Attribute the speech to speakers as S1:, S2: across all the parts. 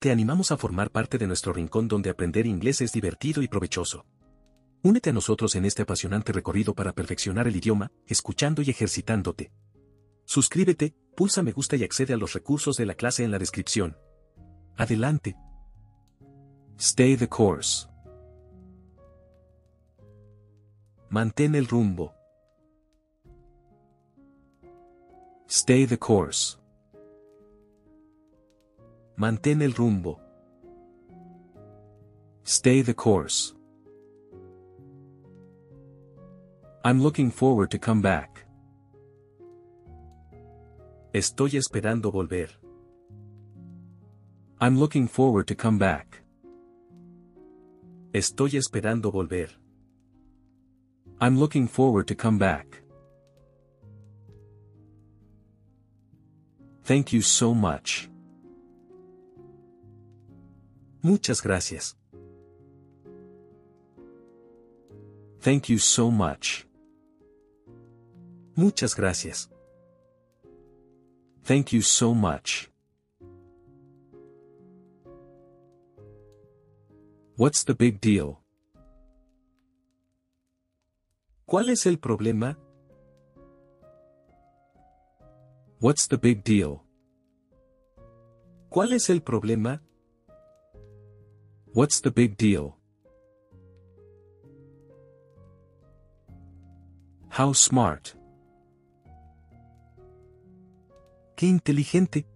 S1: te animamos a formar parte de nuestro rincón donde aprender inglés es divertido y provechoso. Únete a nosotros en este apasionante recorrido para perfeccionar el idioma, escuchando y ejercitándote. Suscríbete, pulsa me gusta y accede a los recursos de la clase en la descripción. Adelante. Stay the course. Mantén el rumbo. Stay the course. Mantén el rumbo. Stay the course. I'm looking forward to come back. Estoy esperando volver. I'm looking forward to come back. Estoy esperando volver. I'm looking forward to come back. Thank you so much. Muchas gracias. Thank you so much. Muchas gracias. Thank you so much. What's the big deal? ¿Cuál es el problema? What's the big deal? ¿Cuál es el problema? What's the big deal? How smart. ¡Qué inteligente!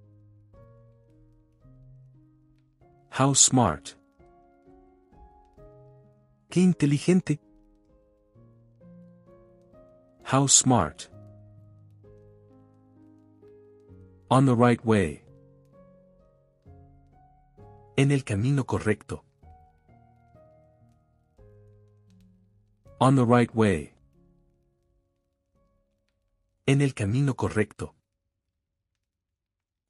S1: How smart. ¡Qué inteligente! How smart. On the right way. En el camino correcto. On the right way. En el camino correcto.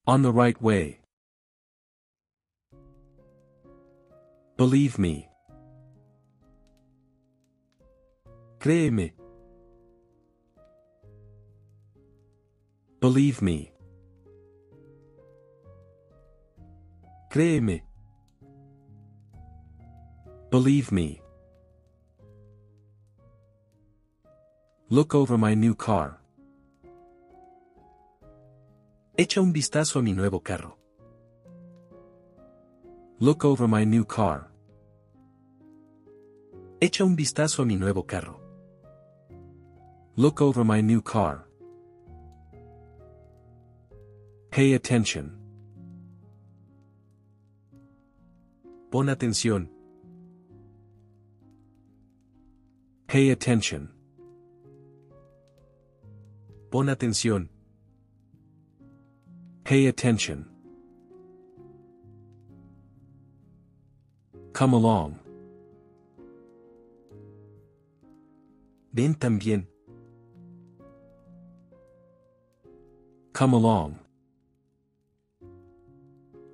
S1: On the right way. Believe me. Créeme. Believe me. Créeme. Believe me. Look over my new car. Echa un vistazo a mi nuevo carro. Look over my new car. Echa un vistazo a mi nuevo carro. Look over my new car. Pay attention. Pon atención. Pay attention. Pon atención. Pay attention. Come along. Ven también. Come along.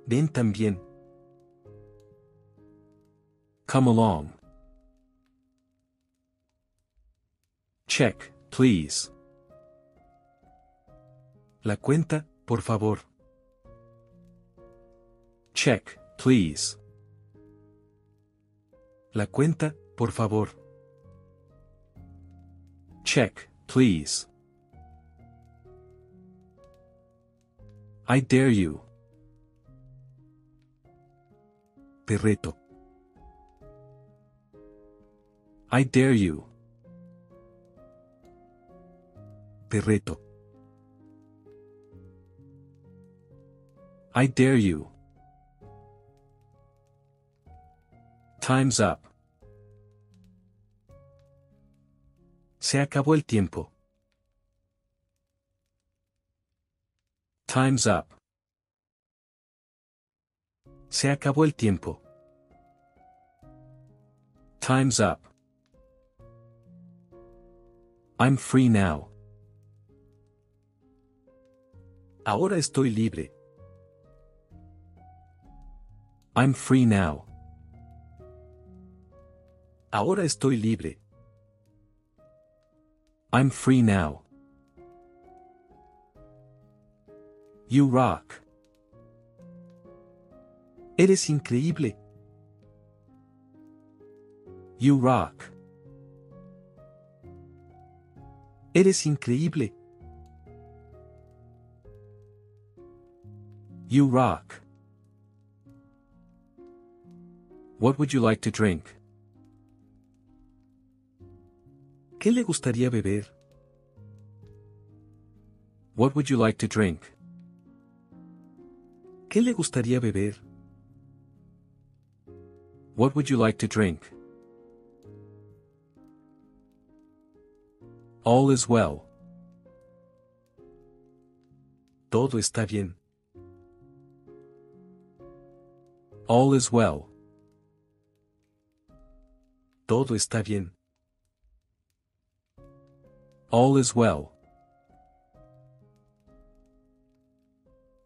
S1: Ven también. Come along. Check, please. La cuenta, por favor. Check, please. La cuenta, por favor. Check, please. I dare you. Te. I dare you. I dare you. Time's up. Se acabó el tiempo. Time's up. Se acabó el tiempo. Time's up. I'm free now. Ahora estoy libre. I'm free now. Ahora estoy libre. I'm free now. You rock. Eres increíble. You rock. Eres increíble. You rock. What would you like to drink? ¿Qué le gustaría beber? What would you like to drink? ¿Qué le gustaría beber? What would you like to drink? All is well. Todo está bien. All is well. Todo está bien. All is well.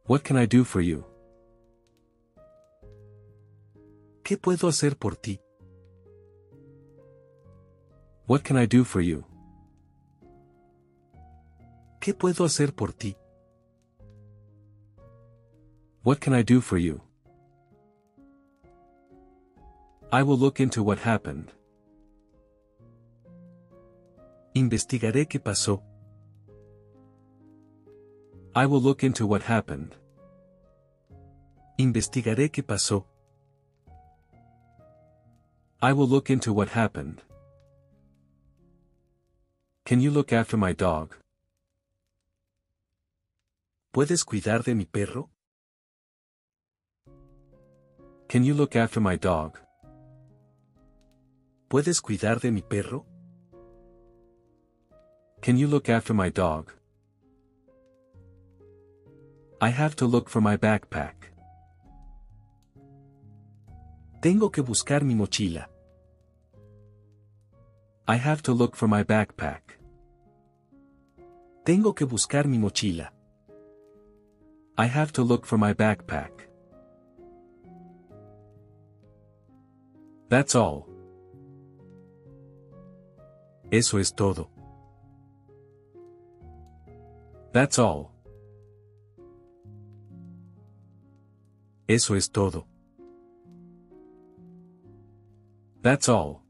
S1: What can I do for you? ¿Qué puedo hacer por ti? What can I do for you? ¿Qué puedo hacer por ti? What can I do for you? I will look into what happened. Investigaré qué pasó. I will look into what happened. Investigaré qué pasó. I will look into what happened. Can you look after my dog? ¿Puedes cuidar de mi perro? Can you look after my dog? ¿Puedes cuidar de mi perro? Can you look after my dog? I have to look for my backpack. Tengo que buscar mi mochila. I have to look for my backpack. Tengo que buscar mi mochila. I have to look for my backpack. That's all. Eso es todo. That's all. Eso es todo. That's all.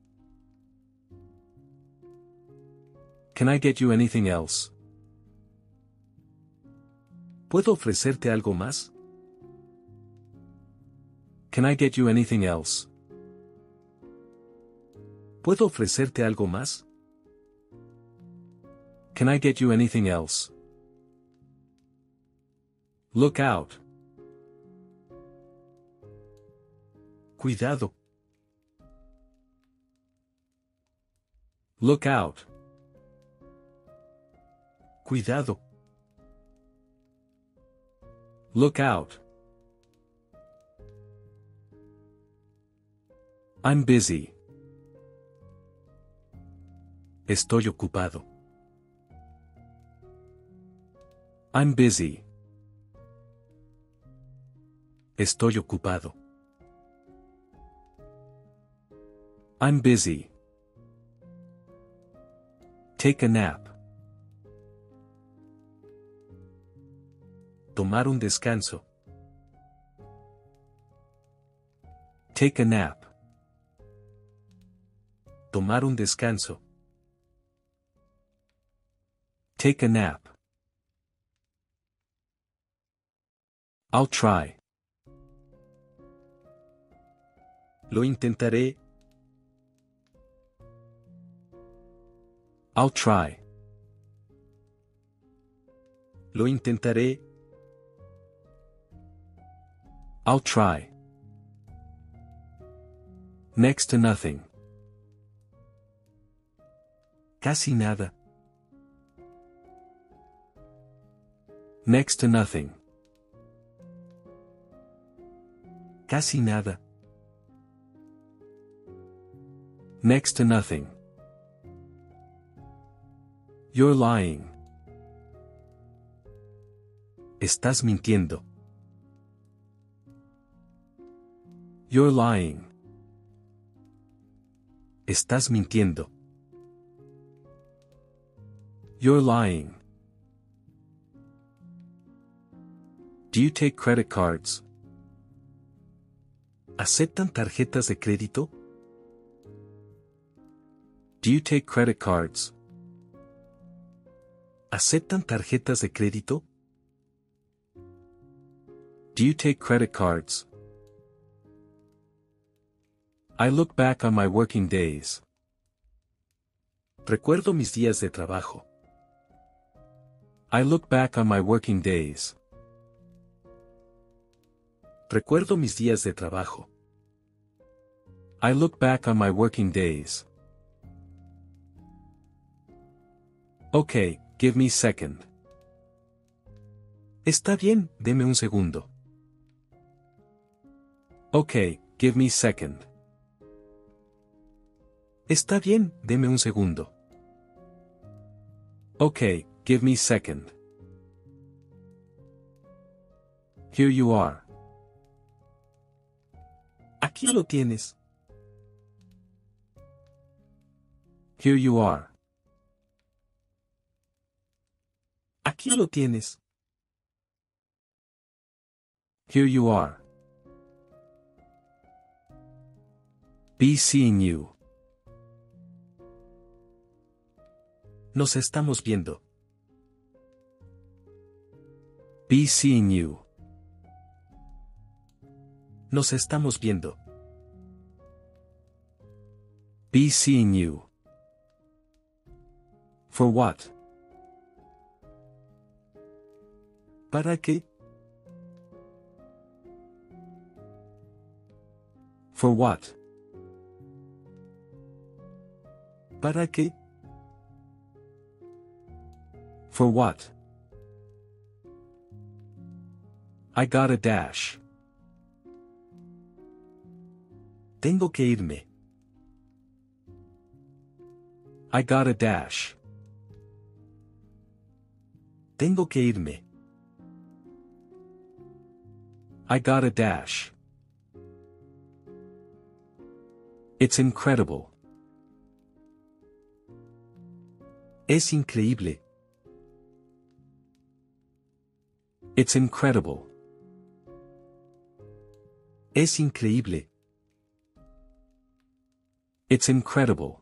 S1: Can I get you anything else? ¿Puedo ofrecerte algo más? Can I get you anything else? ¿Puedo ofrecerte algo más? Can I get you anything else? Look out. Cuidado. Look out. Cuidado. Look out. I'm busy. Estoy ocupado. I'm busy. Estoy ocupado. I'm busy. Take a nap. Tomar un descanso. Take a nap. Tomar un descanso. Take a nap. I'll try. Lo intentaré. I'll try. Lo intentaré. I'll try. Next to nothing. Casi nada. Next to nothing. Casi nada. Next to nothing. You're lying. Estás mintiendo. You're lying. Estás mintiendo. You're lying. Do you take credit cards? ¿Aceptan tarjetas de crédito? Do you take credit cards? ¿Aceptan tarjetas de crédito? Do you take credit cards? I look back on my working days. Recuerdo mis días de trabajo. I look back on my working days. Recuerdo mis días de trabajo. I look back on my working days. Okay, give me second. Está bien, deme un segundo. Okay, give me second. Está bien, deme un segundo. Okay, give me second. Here you are. Aquí lo tienes. Here you are. Aquí lo tienes. Here you are. Be seeing you. Nos estamos viendo. Be seeing you. Nos estamos viendo. Be seeing you. For what? ¿Para qué? For what? ¿Para qué? For what? I got a dash. Tengo que irme. I got a dash. Tengo que irme. I got a dash. It's incredible. Es increíble. It's incredible. Es increíble. It's incredible.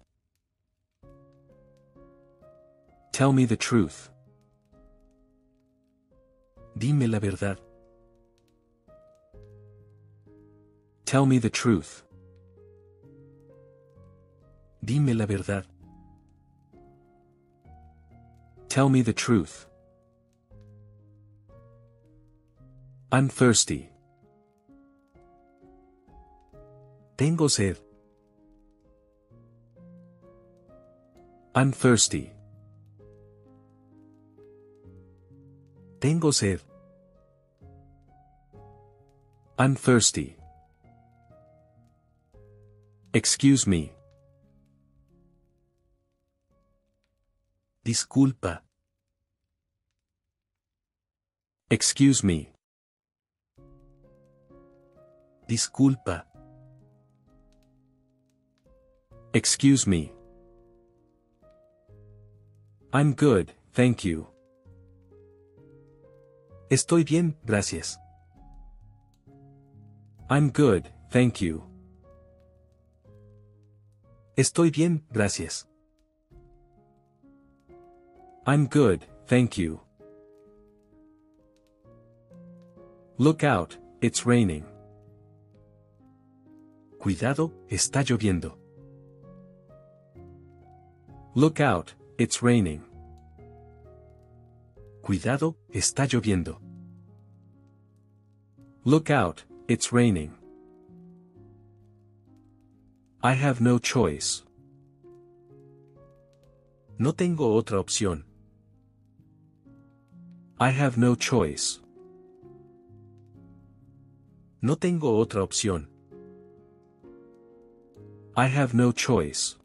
S1: Tell me the truth. Dime la verdad. Tell me the truth. Dime la verdad. Tell me the truth. I'm thirsty. Tengo sed. I'm thirsty. Tengo sed. I'm thirsty. Excuse me. Disculpa. Excuse me. Disculpa. Excuse me. I'm good, thank you. Estoy bien, gracias. I'm good, thank you. Estoy bien, gracias. I'm good, thank you. Look out, it's raining. Cuidado, está lloviendo. Look out, it's raining. Cuidado, está lloviendo. Look out, it's raining. I have no choice. No tengo otra opción. I have no choice. No tengo otra opción. I have no choice.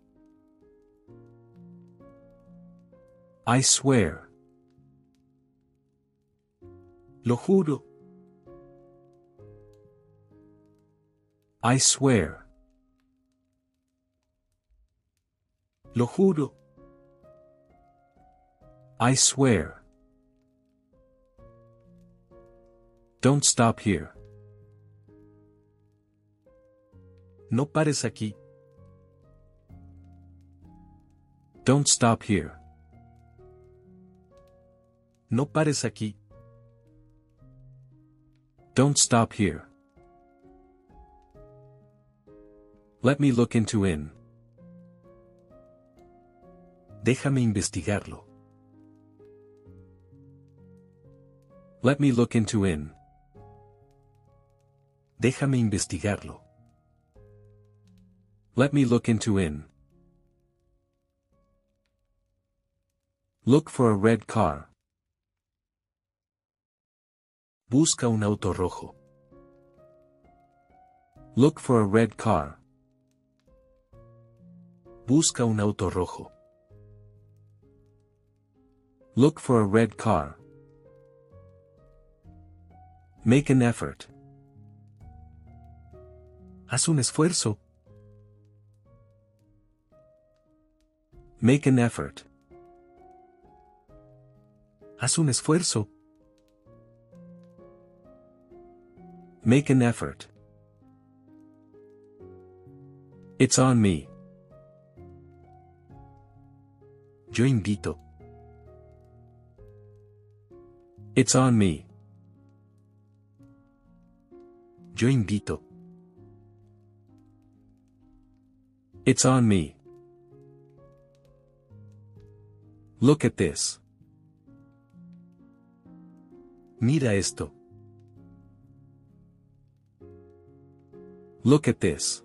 S1: I swear. Lo juro. I swear. Lo juro. I swear. Don't stop here. No pares aquí. Don't stop here. No pares aquí. Don't stop here. Let me look into in. Déjame investigarlo. Let me look into in. Déjame investigarlo. Let me look into in. Look for a red car. Busca un auto rojo. Look for a red car. Busca un auto rojo. Look for a red car. Make an effort. Haz un esfuerzo. Make an effort. Haz un esfuerzo. Make an effort. It's on me. Yo invito. It's on me. Yo invito. It's on me. Look at this. Mira esto. Look at this.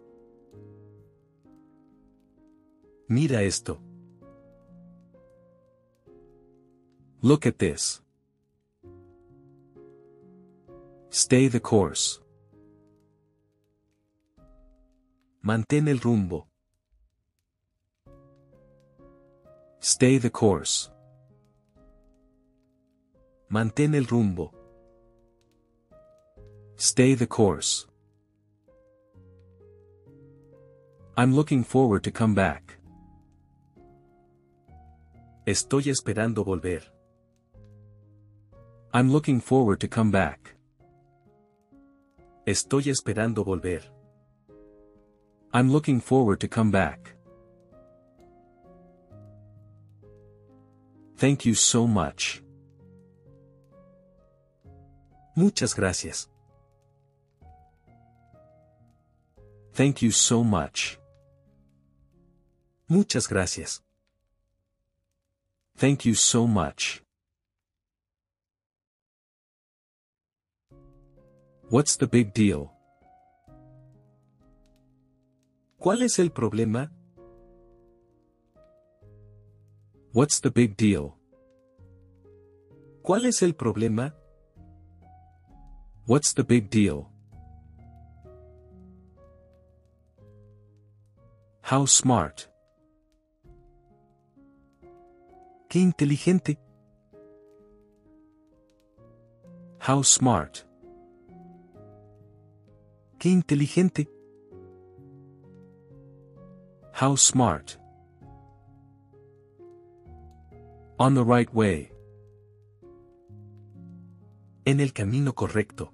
S1: Mira esto. Look at this. Stay the course. Mantén el rumbo. Stay the course. Mantén el rumbo. Stay the course. I'm looking forward to come back. Estoy esperando volver. I'm looking forward to come back. Estoy esperando volver. I'm looking forward to come back. Thank you so much. Muchas gracias. Thank you so much. Muchas gracias. Thank you so much. What's the big deal? ¿Cuál es el problema? What's the big deal? ¿Cuál es el problema? What's the big deal? How smart. Qué inteligente. How smart. Qué inteligente. How smart. On the right way. En el camino correcto.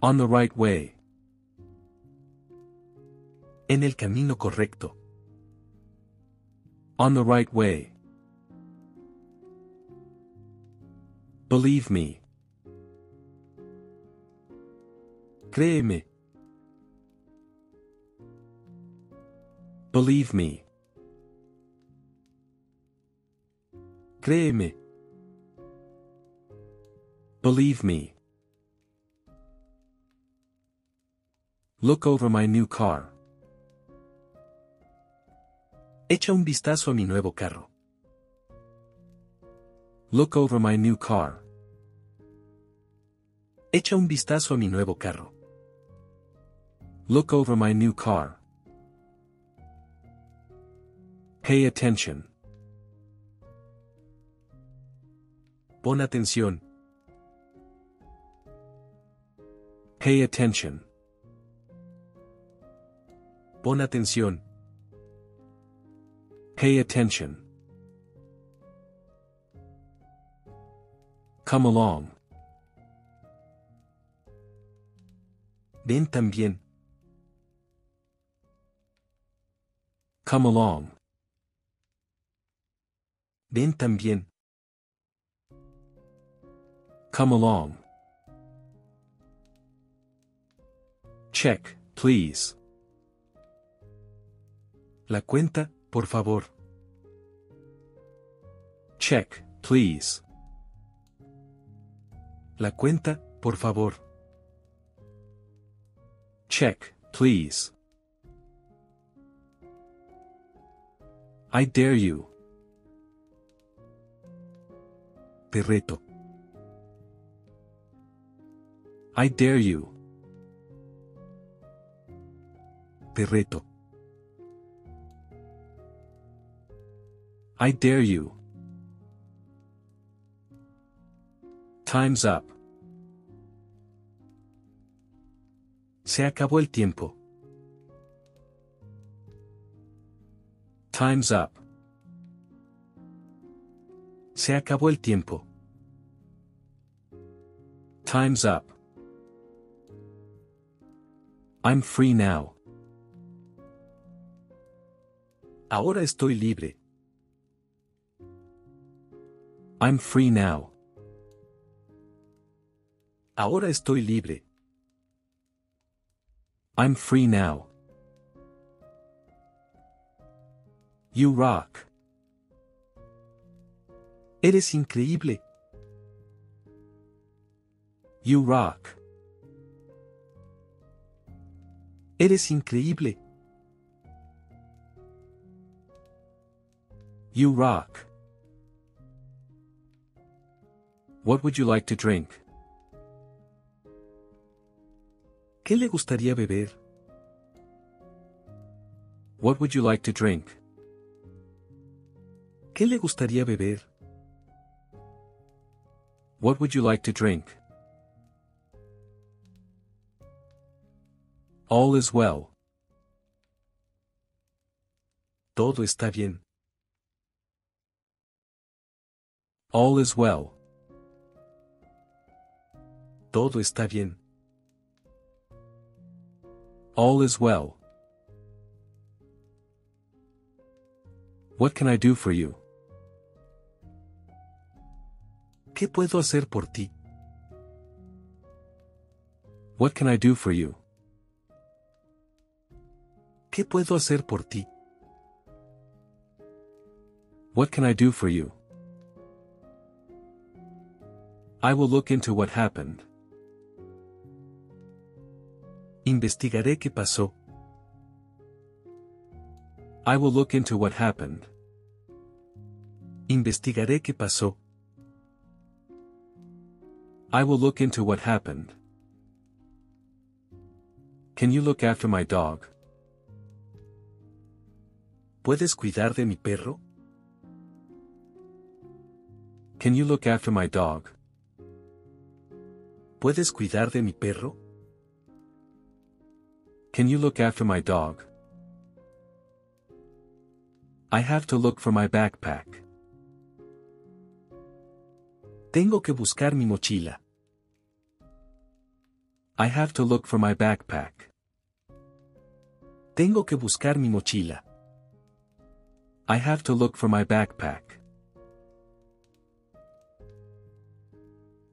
S1: On the right way. En el camino correcto. On the right way. Believe me. Créeme. Believe me. Créeme. Believe me. Look over my new car. Echa un vistazo a mi nuevo carro. Look over my new car. Echa un vistazo a mi nuevo carro. Look over my new car. Pay attention. Pon atención. Pay attention. Pon atención. Pay attention. Come along. Ven también. Come along. Ven también. Come along. Check, please. La cuenta, por favor. Check, please. La cuenta, por favor. Check, please. I dare you. Te. I dare you. Te. I dare you. Time's up. Se acabó el tiempo. Time's up. Se acabó el tiempo. Time's up. I'm free now. Ahora estoy libre. I'm free now. Ahora estoy libre. I'm free now. You rock. Eres increíble. You rock. Eres increíble. You rock. What would you like to drink? ¿Qué le gustaría beber? What would you like to drink? ¿Qué le gustaría beber? What would you like to drink? All is well. Todo está bien. All is well. Todo está bien. All is well. What can I do for you? ¿Qué puedo hacer por ti? What can I do for you? ¿Qué puedo hacer por ti? What can I do for you? I will look into what happened. Investigaré qué pasó. I will look into what happened. Investigaré qué pasó. I will look into what happened. Can you look after my dog? ¿Puedes cuidar de mi perro? Can you look after my dog? ¿Puedes cuidar de mi perro? Can you look after my dog? I have to look for my backpack. Tengo que buscar mi mochila. I have to look for my backpack. Tengo que buscar mi mochila. I have to look for my backpack.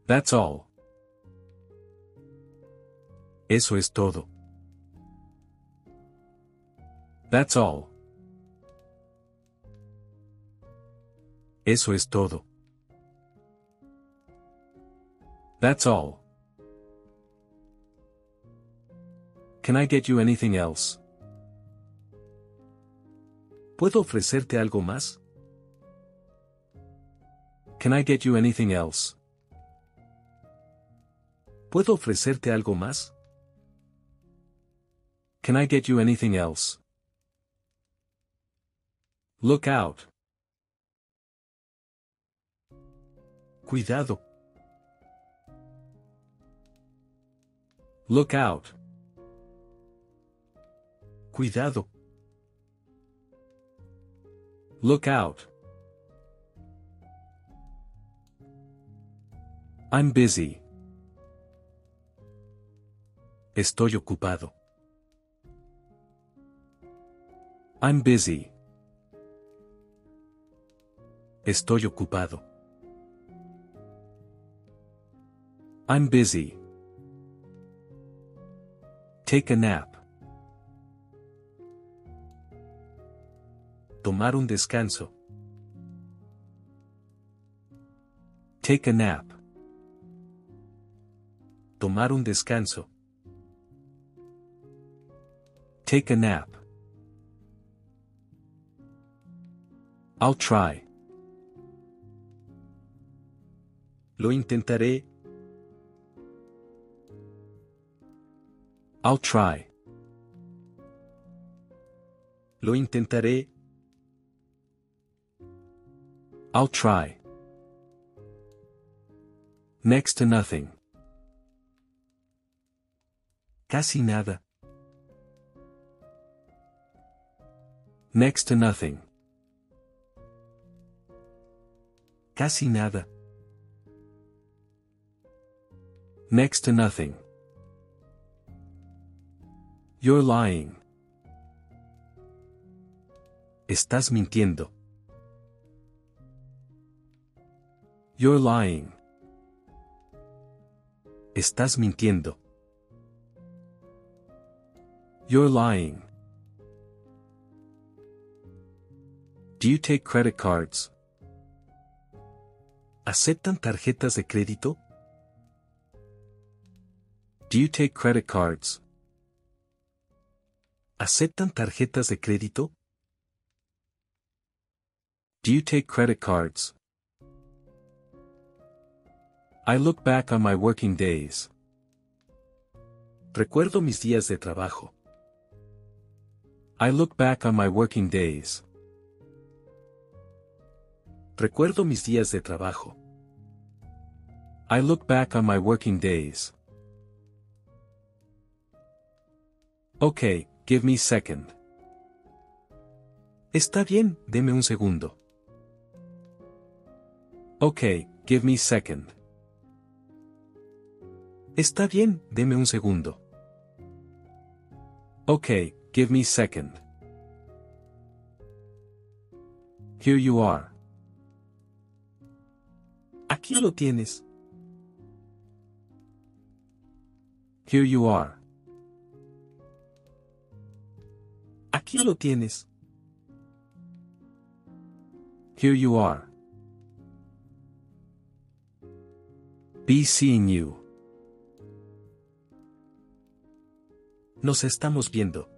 S1: That's all. Eso es todo. That's all. Eso es todo. That's all. Can I get you anything else? ¿Puedo ofrecerte algo más? Can I get you anything else? ¿Puedo ofrecerte algo más? Can I get you anything else? Look out. Cuidado. Look out. Cuidado. Look out. I'm busy. Estoy ocupado. I'm busy. Estoy ocupado. I'm busy. Take a nap. Tomar un descanso. Take a nap. Tomar un descanso. Take a nap. I'll try. Lo intentaré. I'll try. Lo intentaré. I'll try. Next to nothing. Casi nada. Next to nothing. Casi nada. Next to nothing. You're lying. Estás mintiendo. You're lying. Estás mintiendo. You're lying. Do you take credit cards? ¿Aceptan tarjetas de crédito? Do you take credit cards? ¿Aceptan tarjetas de crédito? Do you take credit cards? I look back on my working days. Recuerdo mis días de trabajo. I look back on my working days. Recuerdo mis días de trabajo. I look back on my working days. Okay, give me second. Está bien, deme un segundo. Okay, give me second. Está bien, deme un segundo. Okay, give me second. Here you are. Aquí lo tienes. Here you are. Aquí lo tienes. Here you are. Be seeing you. Nos estamos viendo.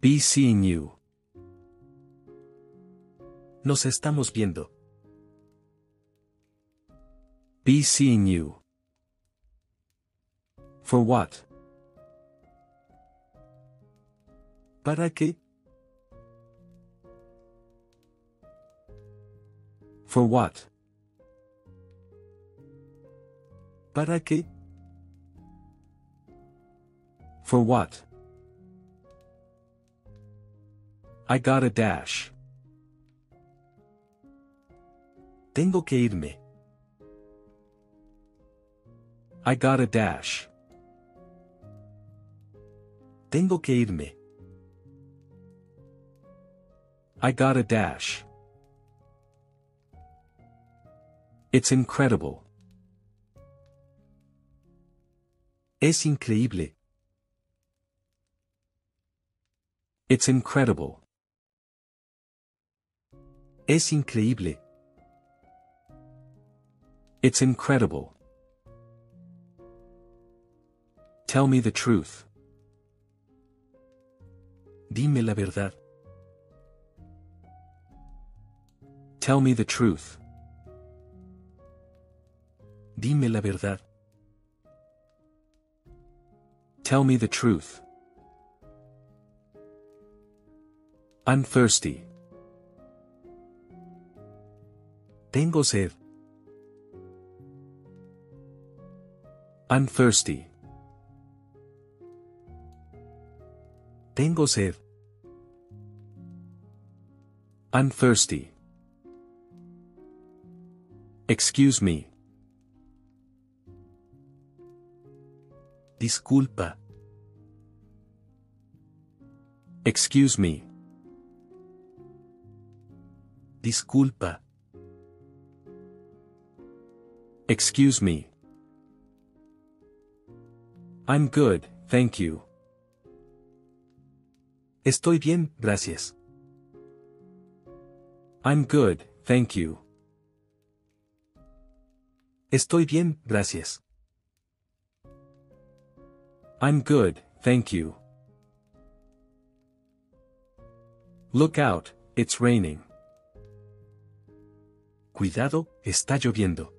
S1: Be seeing you. Nos estamos viendo. Be seeing you. For what? ¿Para qué? For what? ¿Para qué? For what? I got a dash. Tengo que irme. I got a dash. Tengo que irme. I got a dash. It's incredible. Es increíble. It's incredible. Es increíble. It's incredible. Tell me the truth. Dime la verdad. Tell me the truth. Dime la verdad. Tell me the truth. I'm thirsty. Tengo sed. I'm thirsty. Tengo sed. I'm thirsty. Excuse me. Disculpa. Excuse me. Disculpa. Excuse me. I'm good, thank you. Estoy bien, gracias. I'm good, thank you. Estoy bien, gracias. I'm good, thank you. Look out, it's raining. Cuidado, está lloviendo.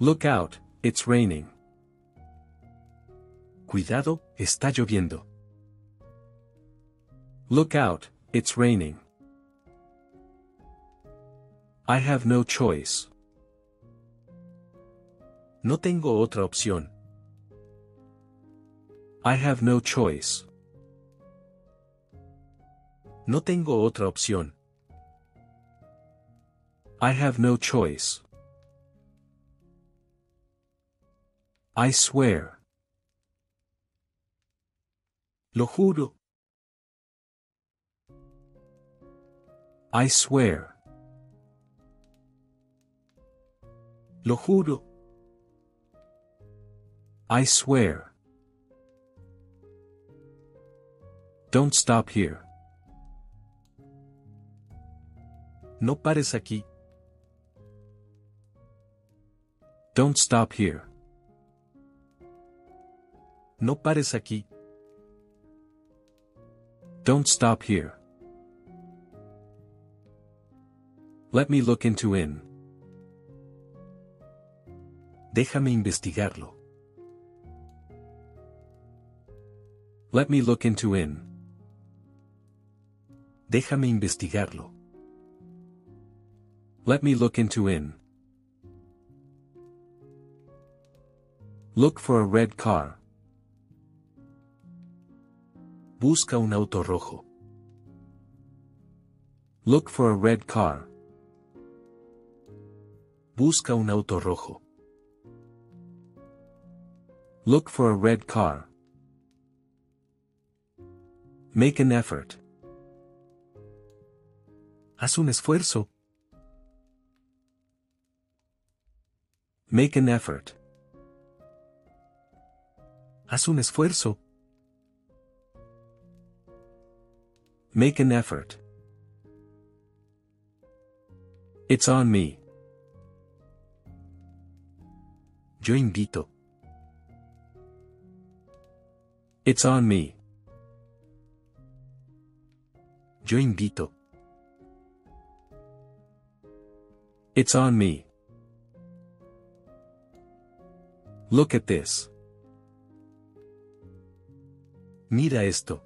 S1: Look out, it's raining. Cuidado, está lloviendo. Look out, it's raining. I have no choice. No tengo otra opción. I have no choice. No tengo otra opción. I have no choice. I swear. Lo juro. I swear. Lo juro. I swear. Don't stop here. No pares aquí. Don't stop here. No pares aquí. Don't stop here. Let me look into in. Déjame investigarlo. Let me look into in. Déjame investigarlo. Let me look into in. Look for a red car. Busca un auto rojo. Look for a red car. Busca un auto rojo. Look for a red car. Make an effort. Haz un esfuerzo. Make an effort. Haz un esfuerzo. Make an effort. It's on me. Yo invito. It's on me. Yo invito. It's on me. Look at this. Mira esto.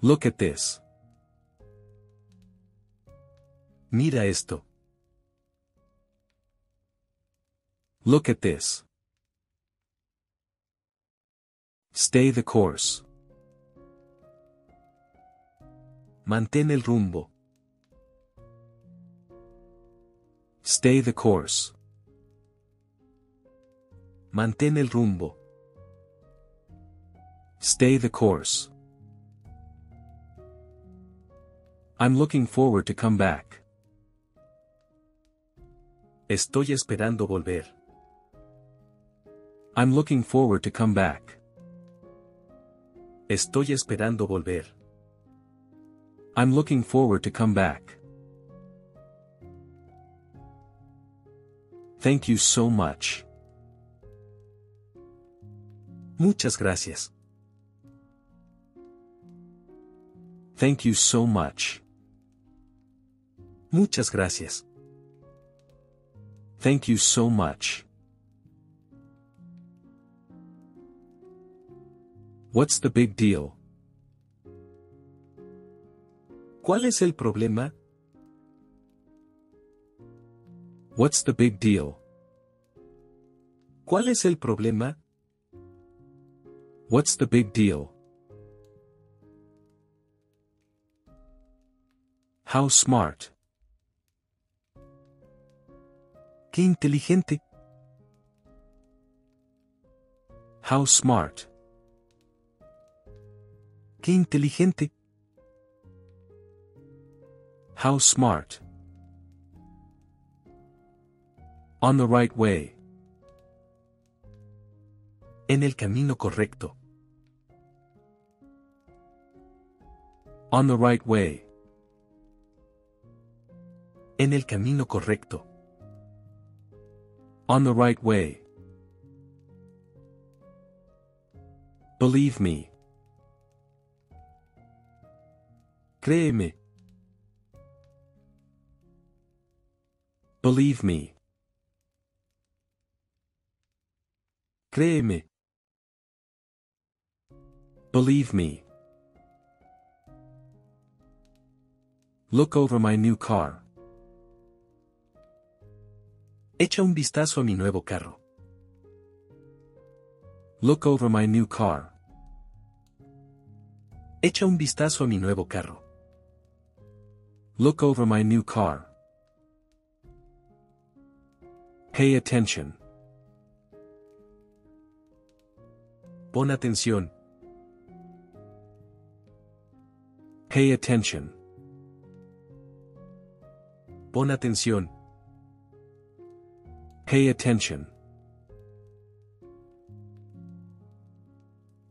S1: Look at this. Mira esto. Look at this. Stay the course. Mantén el rumbo. Stay the course. Mantén el rumbo. Stay the course. I'm looking forward to come back. Estoy esperando volver. I'm looking forward to come back. Estoy esperando volver. I'm looking forward to come back. Thank you so much. Muchas gracias. Thank you so much. Muchas gracias. Thank you so much. What's the big deal? ¿Cuál es el problema? What's the big deal? ¿Cuál es el problema? What's the big deal? How smart. ¡Qué inteligente! How smart. ¡Qué inteligente! How smart. On the right way. En el camino correcto. On the right way. En el camino correcto. On the right way. Believe me. Créeme. Believe me. Créeme. Believe me. Look over my new car. Echa un vistazo a mi nuevo carro. Look over my new car. Echa un vistazo a mi nuevo carro. Look over my new car. Pay attention. Pon atención. Pay attention. Pon atención. Pay attention.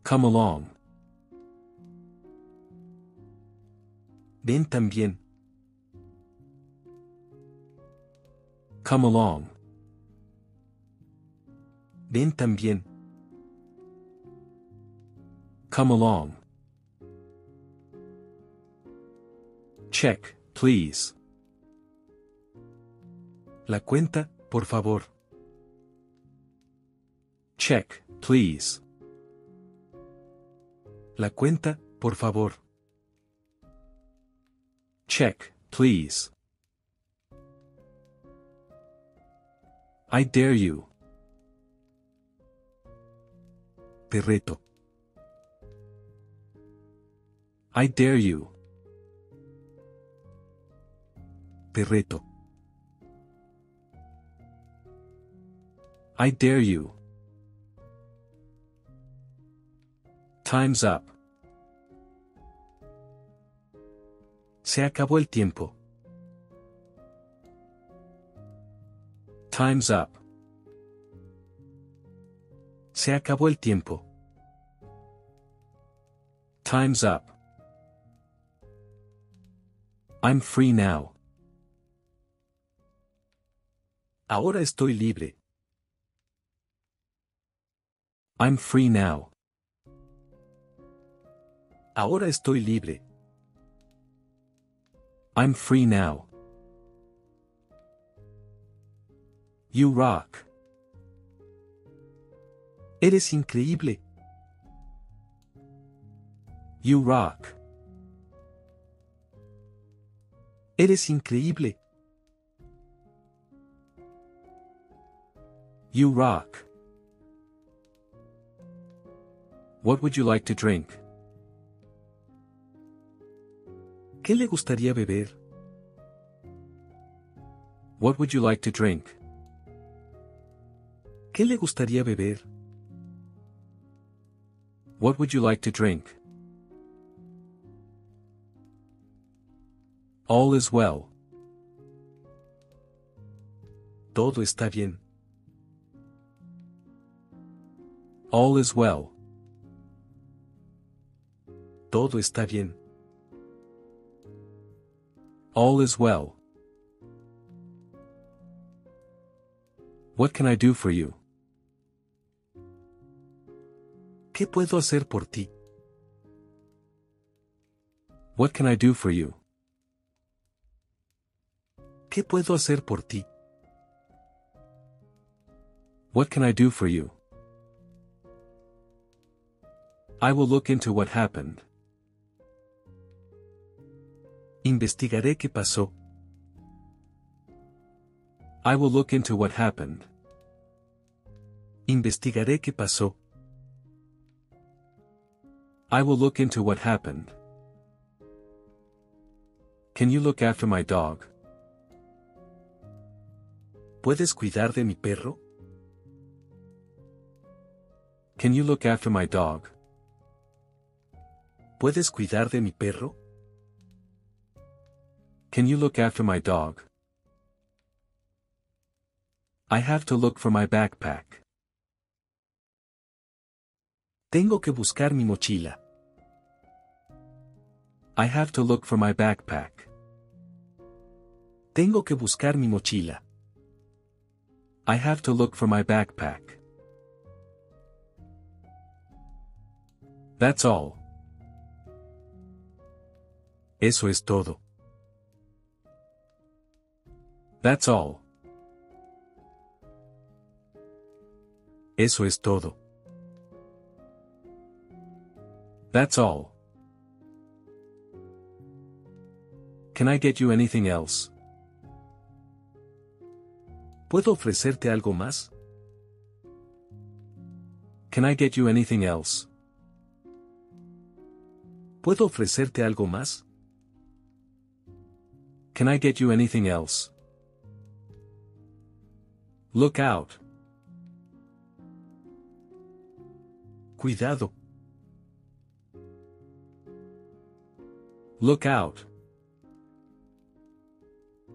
S1: Come along. Ven también. Come along. Ven también. Come along. Check, please. La cuenta, por favor. Check, please. La cuenta, por favor. Check, please. I dare you. Te reto. I dare you. Te reto. I dare you. Time's up. Se acabó el tiempo. Time's up. Se acabó el tiempo. Time's up. I'm free now. Ahora estoy libre. I'm free now. Ahora estoy libre. I'm free now. You rock. Eres increíble. You rock. Eres increíble. You rock. What would you like to drink? ¿Qué le gustaría beber? What would you like to drink? ¿Qué le gustaría beber? What would you like to drink? All is well. Todo está bien. All is well. Todo está bien. All is well. What can I do for you? ¿Qué puedo hacer por ti? What can I do for you? ¿Qué puedo hacer por ti? What can I do for you? I will look into what happened. Investigaré qué pasó. I will look into what happened. Investigaré qué pasó. I will look into what happened. Can you look after my dog? ¿Puedes cuidar de mi perro? Can you look after my dog? ¿Puedes cuidar de mi perro? Can you look after my dog? I have to look for my backpack. Tengo que buscar mi mochila. I have to look for my backpack. Tengo que buscar mi mochila. I have to look for my backpack. That's all. Eso es todo. That's all. Eso es todo. That's all. Can I get you anything else? ¿Puedo ofrecerte algo más? Can I get you anything else? ¿Puedo ofrecerte algo más? Can I get you anything else? Look out. Cuidado. Look out.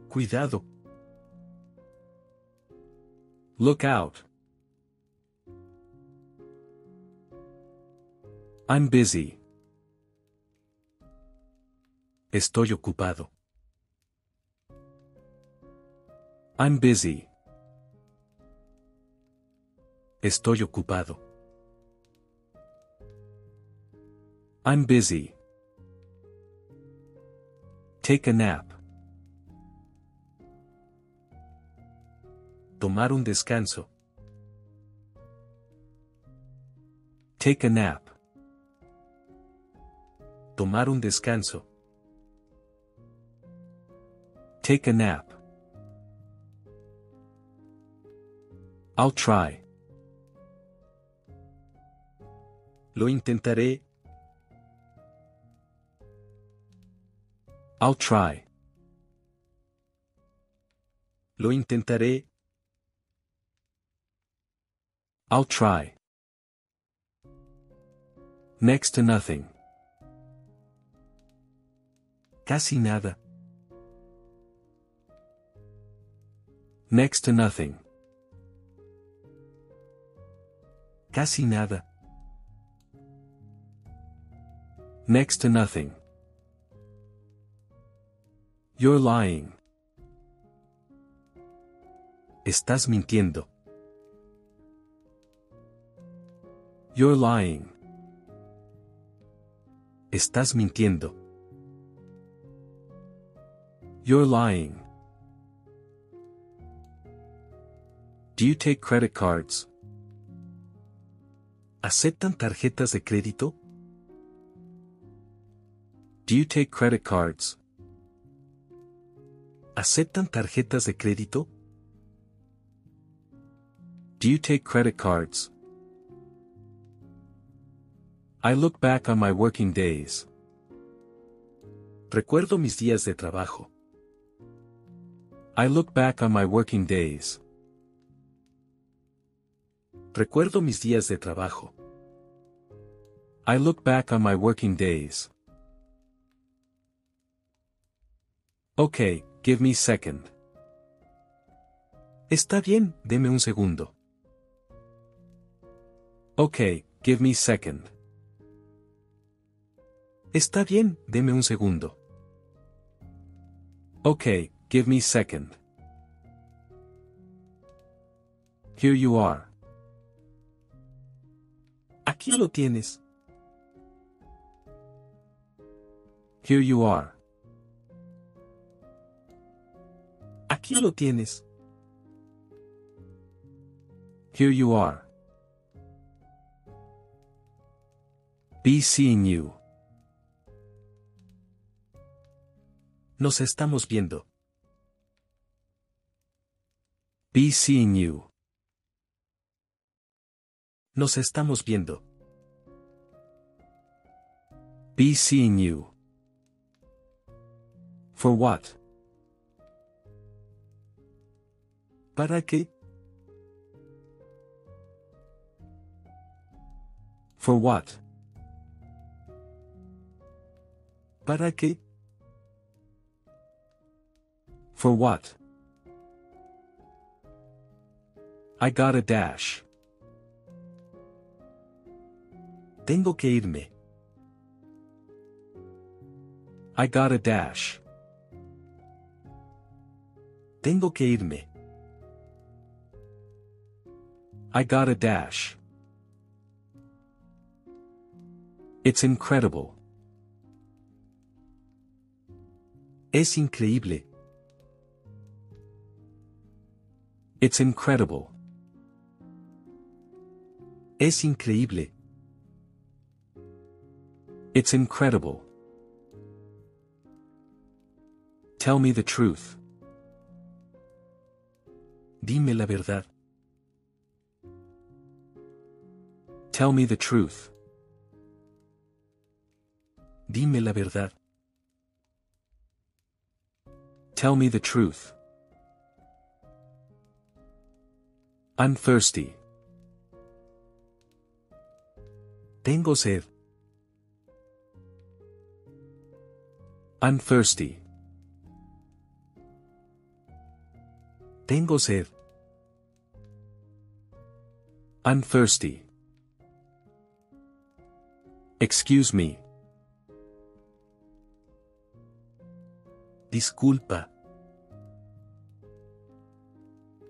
S1: Cuidado. Look out. I'm busy. Estoy ocupado. I'm busy. Estoy ocupado. I'm busy. Take a nap. Tomar un descanso. Take a nap. Tomar un descanso. Take a nap. I'll try. Lo intentaré. I'll try. Lo intentaré. I'll try. Next to nothing. Casi nada. Next to nothing. Casi nada. Next to nothing. You're lying. Estás mintiendo. You're lying. Estás mintiendo. You're lying. Do you take credit cards? ¿Aceptan tarjetas de crédito? Do you take credit cards? ¿Aceptan tarjetas de crédito? Do you take credit cards? I look back on my working days. Recuerdo mis días de trabajo. I look back on my working days. Recuerdo mis días de trabajo. I look back on my working days. Okay, give me second. Está bien, deme un segundo. Okay, give me second. Está bien, deme un segundo. Okay, give me second. Here you are. Aquí lo tienes. Here you are. Aquí lo tienes. Here you are. Be seeing you. Nos estamos viendo. Be seeing you. Nos estamos viendo. Be seeing you. For what? ¿Para qué? For what? ¿Para qué? For what? I got a dash. Tengo que irme. I got a dash. Tengo que irme. I got a dash. It's incredible. Es increíble. It's incredible. Es increíble. It's incredible. Tell me the truth. Dime la verdad. Tell me the truth. Dime la verdad. Tell me the truth. I'm thirsty. Tengo sed. I'm thirsty. Tengo sed. I'm thirsty. Excuse me. Disculpa.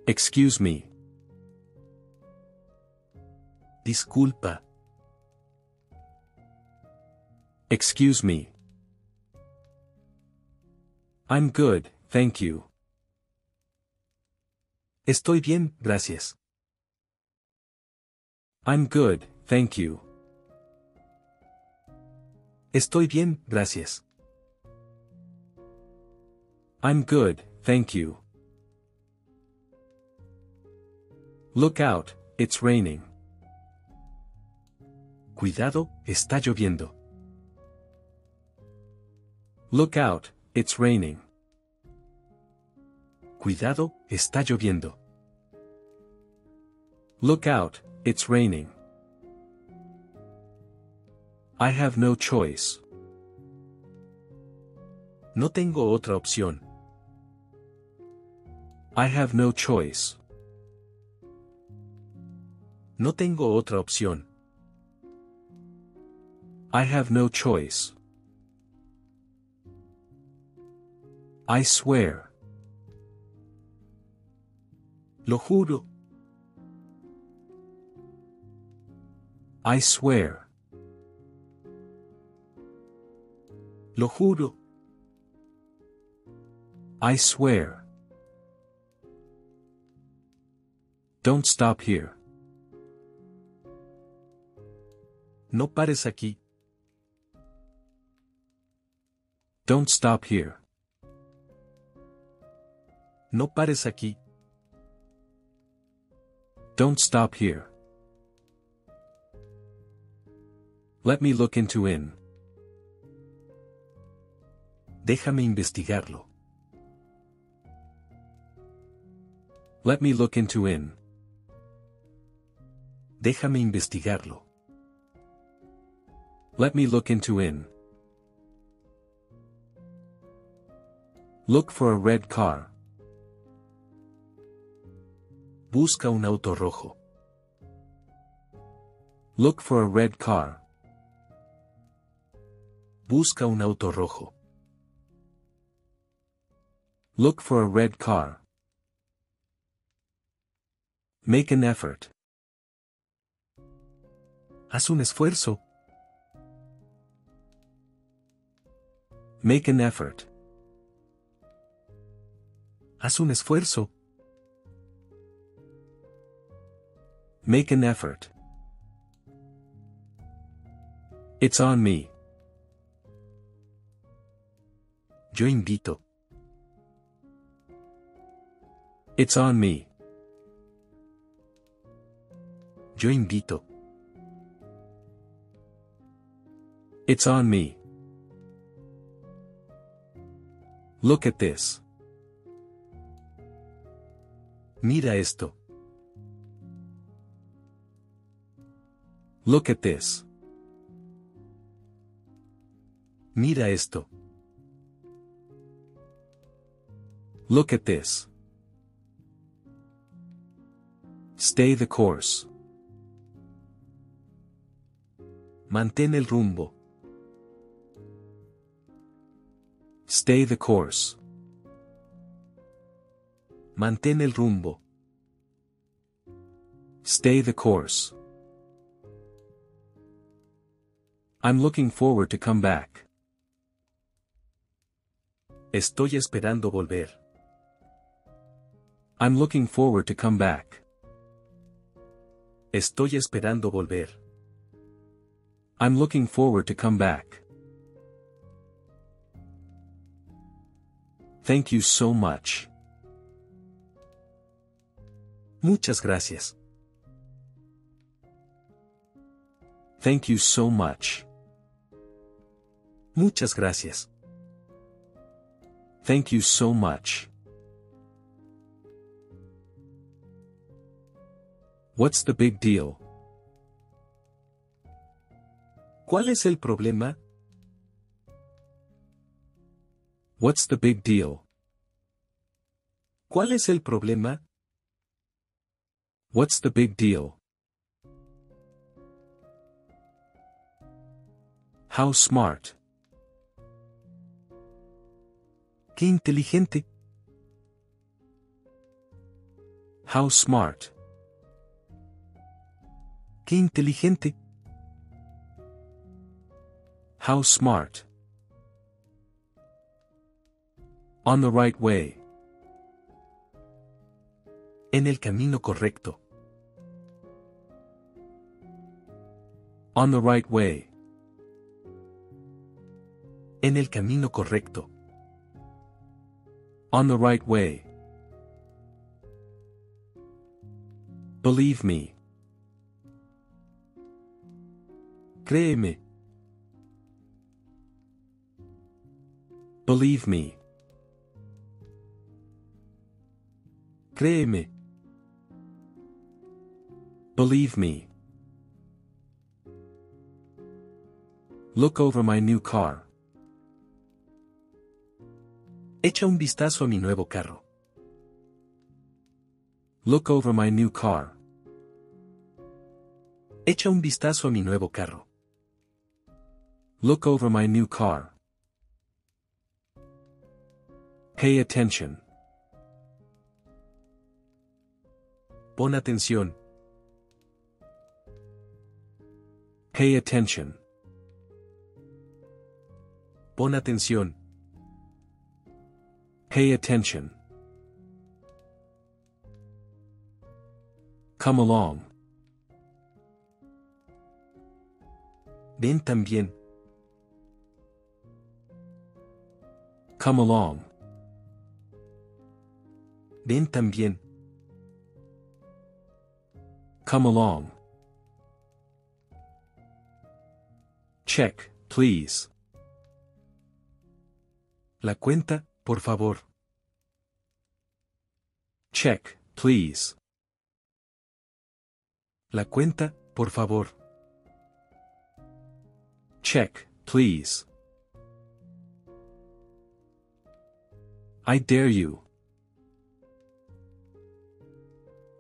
S1: Excuse me. Disculpa. Excuse me. I'm good, thank you. Estoy bien, gracias. I'm good, thank you. Estoy bien, gracias. I'm good, thank you. Look out, it's raining. Cuidado, está lloviendo. Look out, it's raining. Cuidado, está lloviendo. Look out, it's raining. I have no choice. No tengo otra opción. I have no choice. No tengo otra opción. I have no choice. I swear. Lo juro. I swear. Lo juro. I swear. Don't stop here. No pares aquí. Don't stop here. No pares aquí. Don't stop here. Let me look into in. Déjame investigarlo. Let me look into in. Déjame investigarlo. Let me look into in. Look for a red car. Busca un auto rojo. Look for a red car. Busca un auto rojo. Look for a red car. Make an effort. Haz un esfuerzo. Make an effort. Haz un esfuerzo. Make an effort. It's on me. Yo invito. It's on me. Yo invito. It's on me. Look at this. Mira esto. Look at this. Mira esto. Look at this. Stay the course. Mantén el rumbo. Stay the course. Mantén el rumbo. Stay the course. I'm looking forward to come back. Estoy esperando volver. I'm looking forward to come back. Estoy esperando volver. I'm looking forward to come back. Thank you so much. Muchas gracias. Thank you so much. Muchas gracias. Thank you so much. What's the big deal? ¿Cuál es el problema? What's the big deal? ¿Cuál es el problema? What's the big deal? How smart. Qué inteligente. How smart. Qué inteligente. How smart. On the right way. En el camino correcto. On the right way. En el camino correcto. On the right way. Believe me. Créeme. Believe me. Créeme. Believe me. Look over my new car. Echa un vistazo a mi nuevo carro. Look over my new car. Echa un vistazo a mi nuevo carro. Look over my new car. Pay attention. Pon atención. Pay attention. Pon atención. Pay attention. Come along. Ven también. Come along. Ven también. Come along. Check, please. La cuenta, por favor. Check, please. La cuenta, por favor. Check, please. I dare you.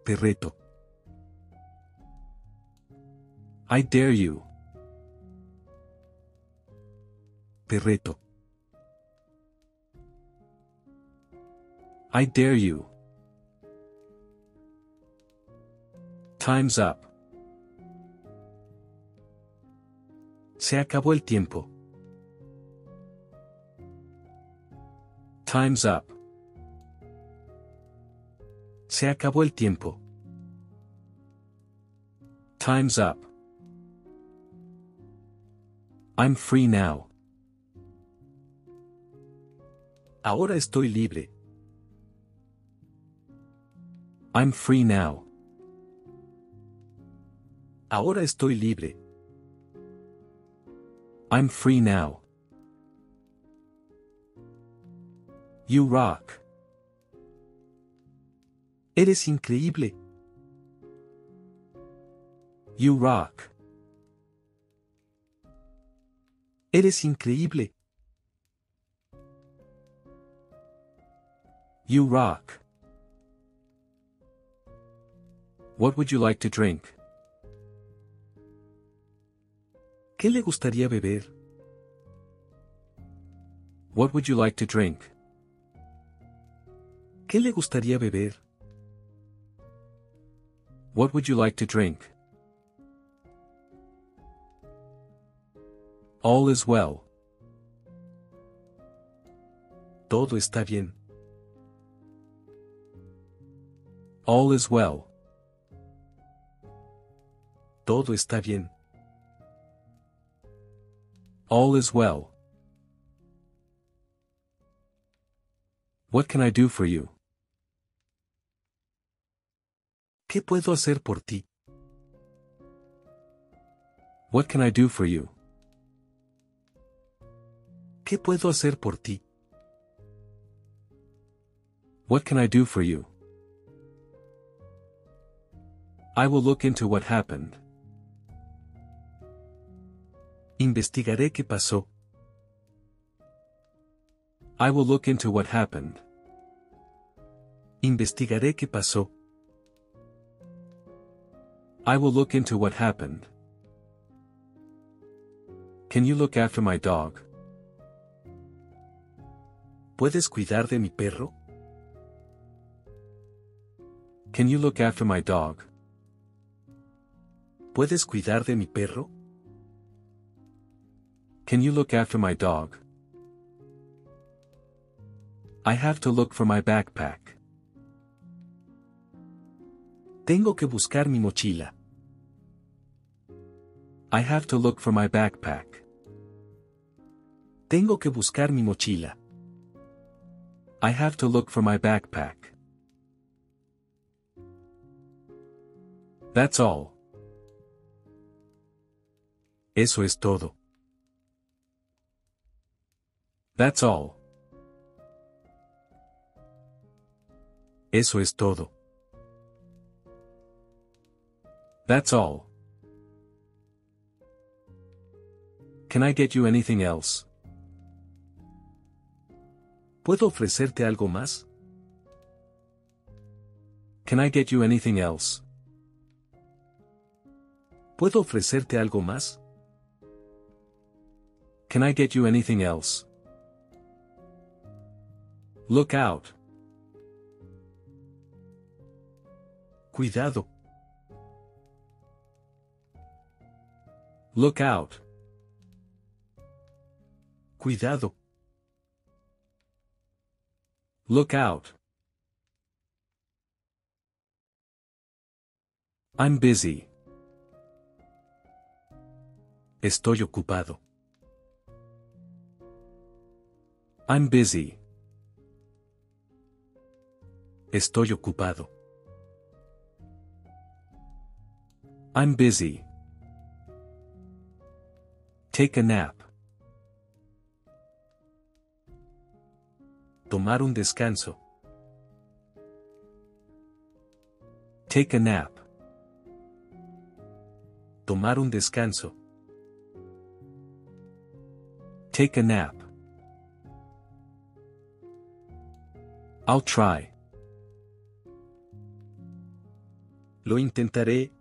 S1: Te. I dare you. Te. I dare you. Time's up. Se acabó el tiempo. Time's up. Se acabó el tiempo. Time's up. I'm free now. Ahora estoy libre. I'm free now. Ahora estoy libre. I'm free now. You rock. Eres increíble. You rock. Eres increíble. You rock. What would you like to drink? ¿Qué le gustaría beber? What would you like to drink? ¿Qué le gustaría beber? What would you like to drink? All is well. Todo está bien. All is well. Todo está bien. All is well. What can I do for you? ¿Qué puedo hacer por ti? What can I do for you? ¿Qué puedo hacer por ti? What can I do for you? I will look into what happened. Investigaré qué pasó. I will look into what happened. Investigaré qué pasó. I will look into what happened. Can you look after my dog? ¿Puedes cuidar de mi perro? Can you look after my dog? ¿Puedes cuidar de mi perro? Can you look after my dog? I have to look for my backpack. Tengo que buscar mi mochila. I have to look for my backpack. Tengo que buscar mi mochila. I have to look for my backpack. That's all. Eso es todo. That's all. Eso es todo. That's all. Can I get you anything else? ¿Puedo ofrecerte algo más? Can I get you anything else? ¿Puedo ofrecerte algo más? Can I get you anything else? Look out. Cuidado. Look out. Cuidado. Look out. I'm busy. Estoy ocupado. I'm busy. Estoy ocupado. I'm busy. Take a nap. Tomar un descanso. Take a nap. Tomar un descanso. Take a nap. I'll try. Lo intentaré.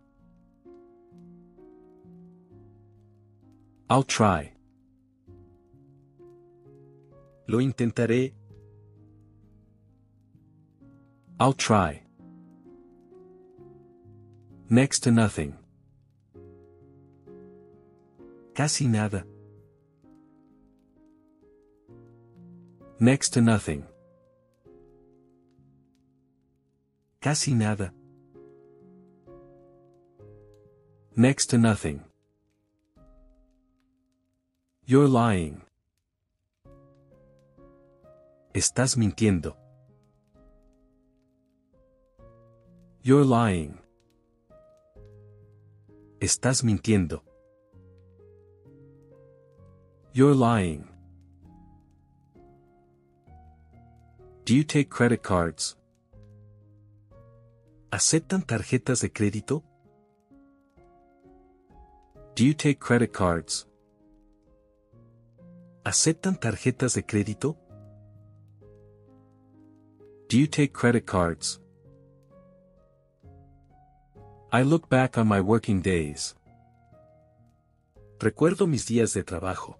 S1: I'll try. Lo intentaré. I'll try. Next to nothing. Casi nada. Next to nothing. Casi nada. Next to nothing. You're lying. Estás mintiendo. You're lying. Estás mintiendo. You're lying. Do you take credit cards? ¿Aceptan tarjetas de crédito? Do you take credit cards? ¿Aceptan tarjetas de crédito? Do you take credit cards? I look back on my working days. Recuerdo mis días de trabajo.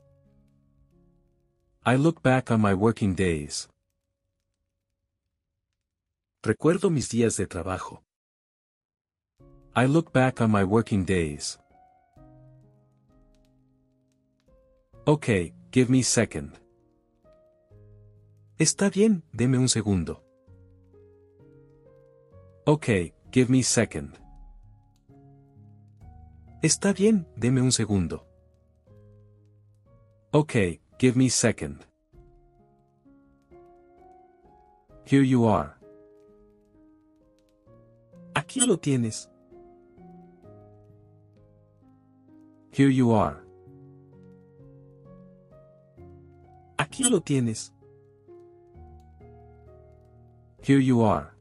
S1: I look back on my working days. Recuerdo mis días de trabajo. I look back on my working days. Okay, give me second. Está bien, deme un segundo. Okay, give me second. Está bien, deme un segundo. Okay, give me second. Here you are. Aquí lo tienes. Here you are. Aquí lo tienes. Here you are.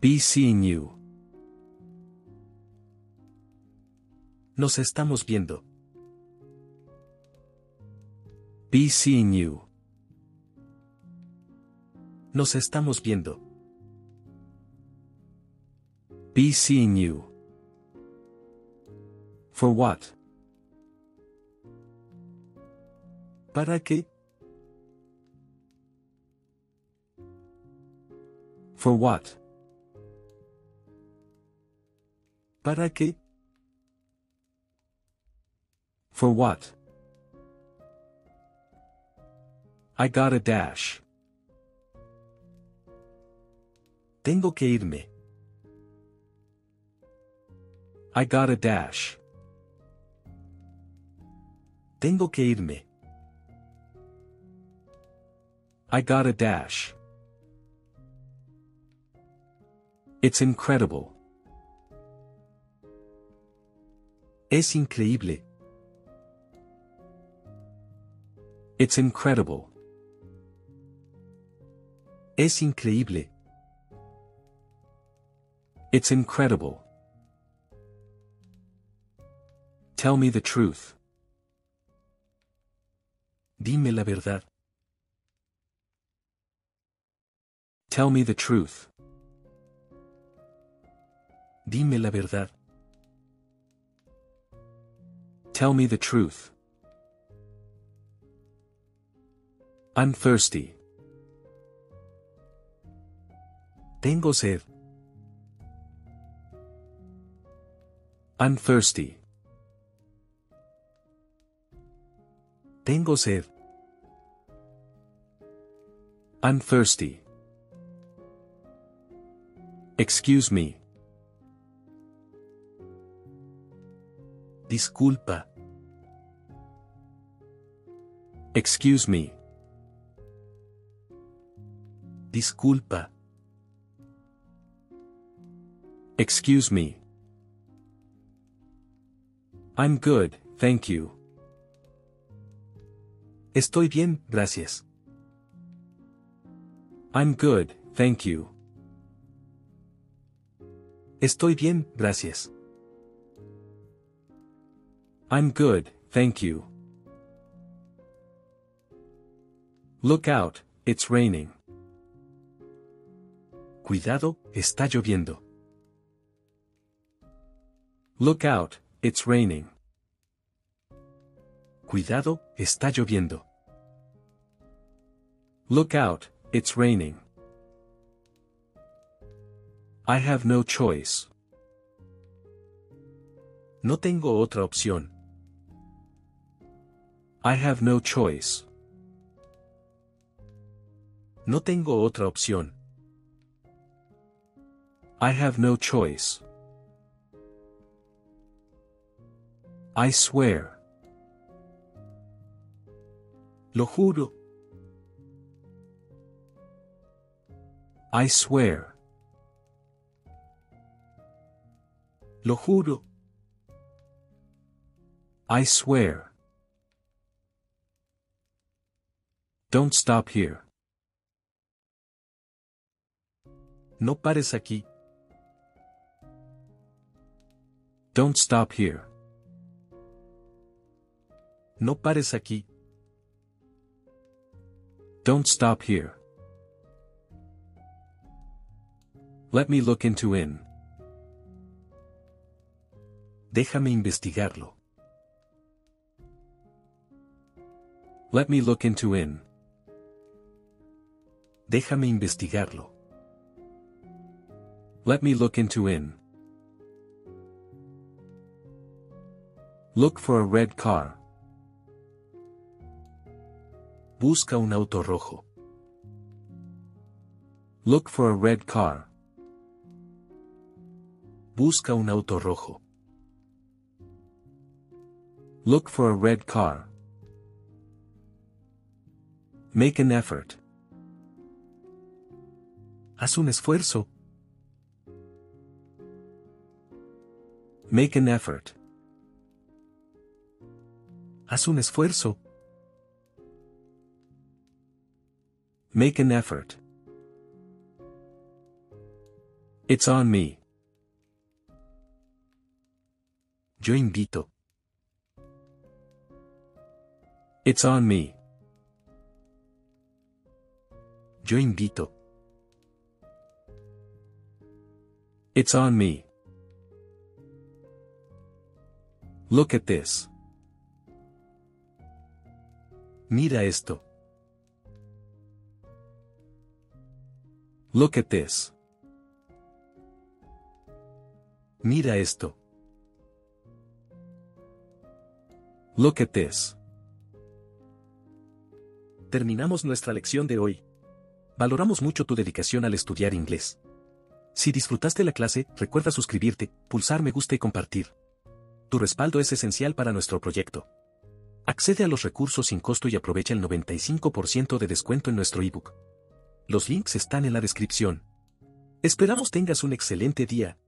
S1: Be seeing you. Nos estamos viendo. Be seeing you. Nos estamos viendo. Be seeing you. For what? ¿Para qué? For what? ¿Para qué? For what? I got a dash. Tengo que irme. I got a dash. Tengo que irme. I got a dash. It's incredible. Es increíble. It's incredible. Es increíble. It's incredible. Tell me the truth. Dime la verdad. Tell me the truth. Dime la verdad. Tell me the truth. I'm thirsty. Tengo sed. I'm thirsty. Tengo sed. I'm thirsty. Excuse me. Disculpa. Excuse me. Disculpa. Excuse me. I'm good, thank you. Estoy bien, gracias. I'm good, thank you. Estoy bien, gracias. I'm good, thank you. Look out, it's raining. Cuidado, está lloviendo. Look out, it's raining. Cuidado, está lloviendo. Look out, it's raining. I have no choice. No tengo otra opción. I have no choice. No tengo otra opción. I have no choice. I swear. Lo juro. I swear. Lo juro. I swear. Don't stop here. No pares aquí. Don't stop here. No pares aquí. Don't stop here. Let me look into in. Déjame investigarlo. Let me look into in. Déjame investigarlo. Let me look into in. Look for a red car. Busca un auto rojo. Look for a red car. Busca un auto rojo. Look for a red car. Make an effort. Haz un esfuerzo. Make an effort. Haz un esfuerzo. Make an effort. It's on me. Yo invito. It's on me. Yo invito. It's on me. Look at this. Mira esto. Look at this. Mira esto. Look at this. Terminamos nuestra lección de hoy. Valoramos mucho tu dedicación al estudiar inglés. Si disfrutaste la clase, recuerda suscribirte, pulsar me gusta y compartir. Tu respaldo es esencial para nuestro proyecto. Accede a los recursos sin costo y aprovecha el 95% de descuento en nuestro ebook. Los links están en la descripción. Esperamos tengas un excelente día.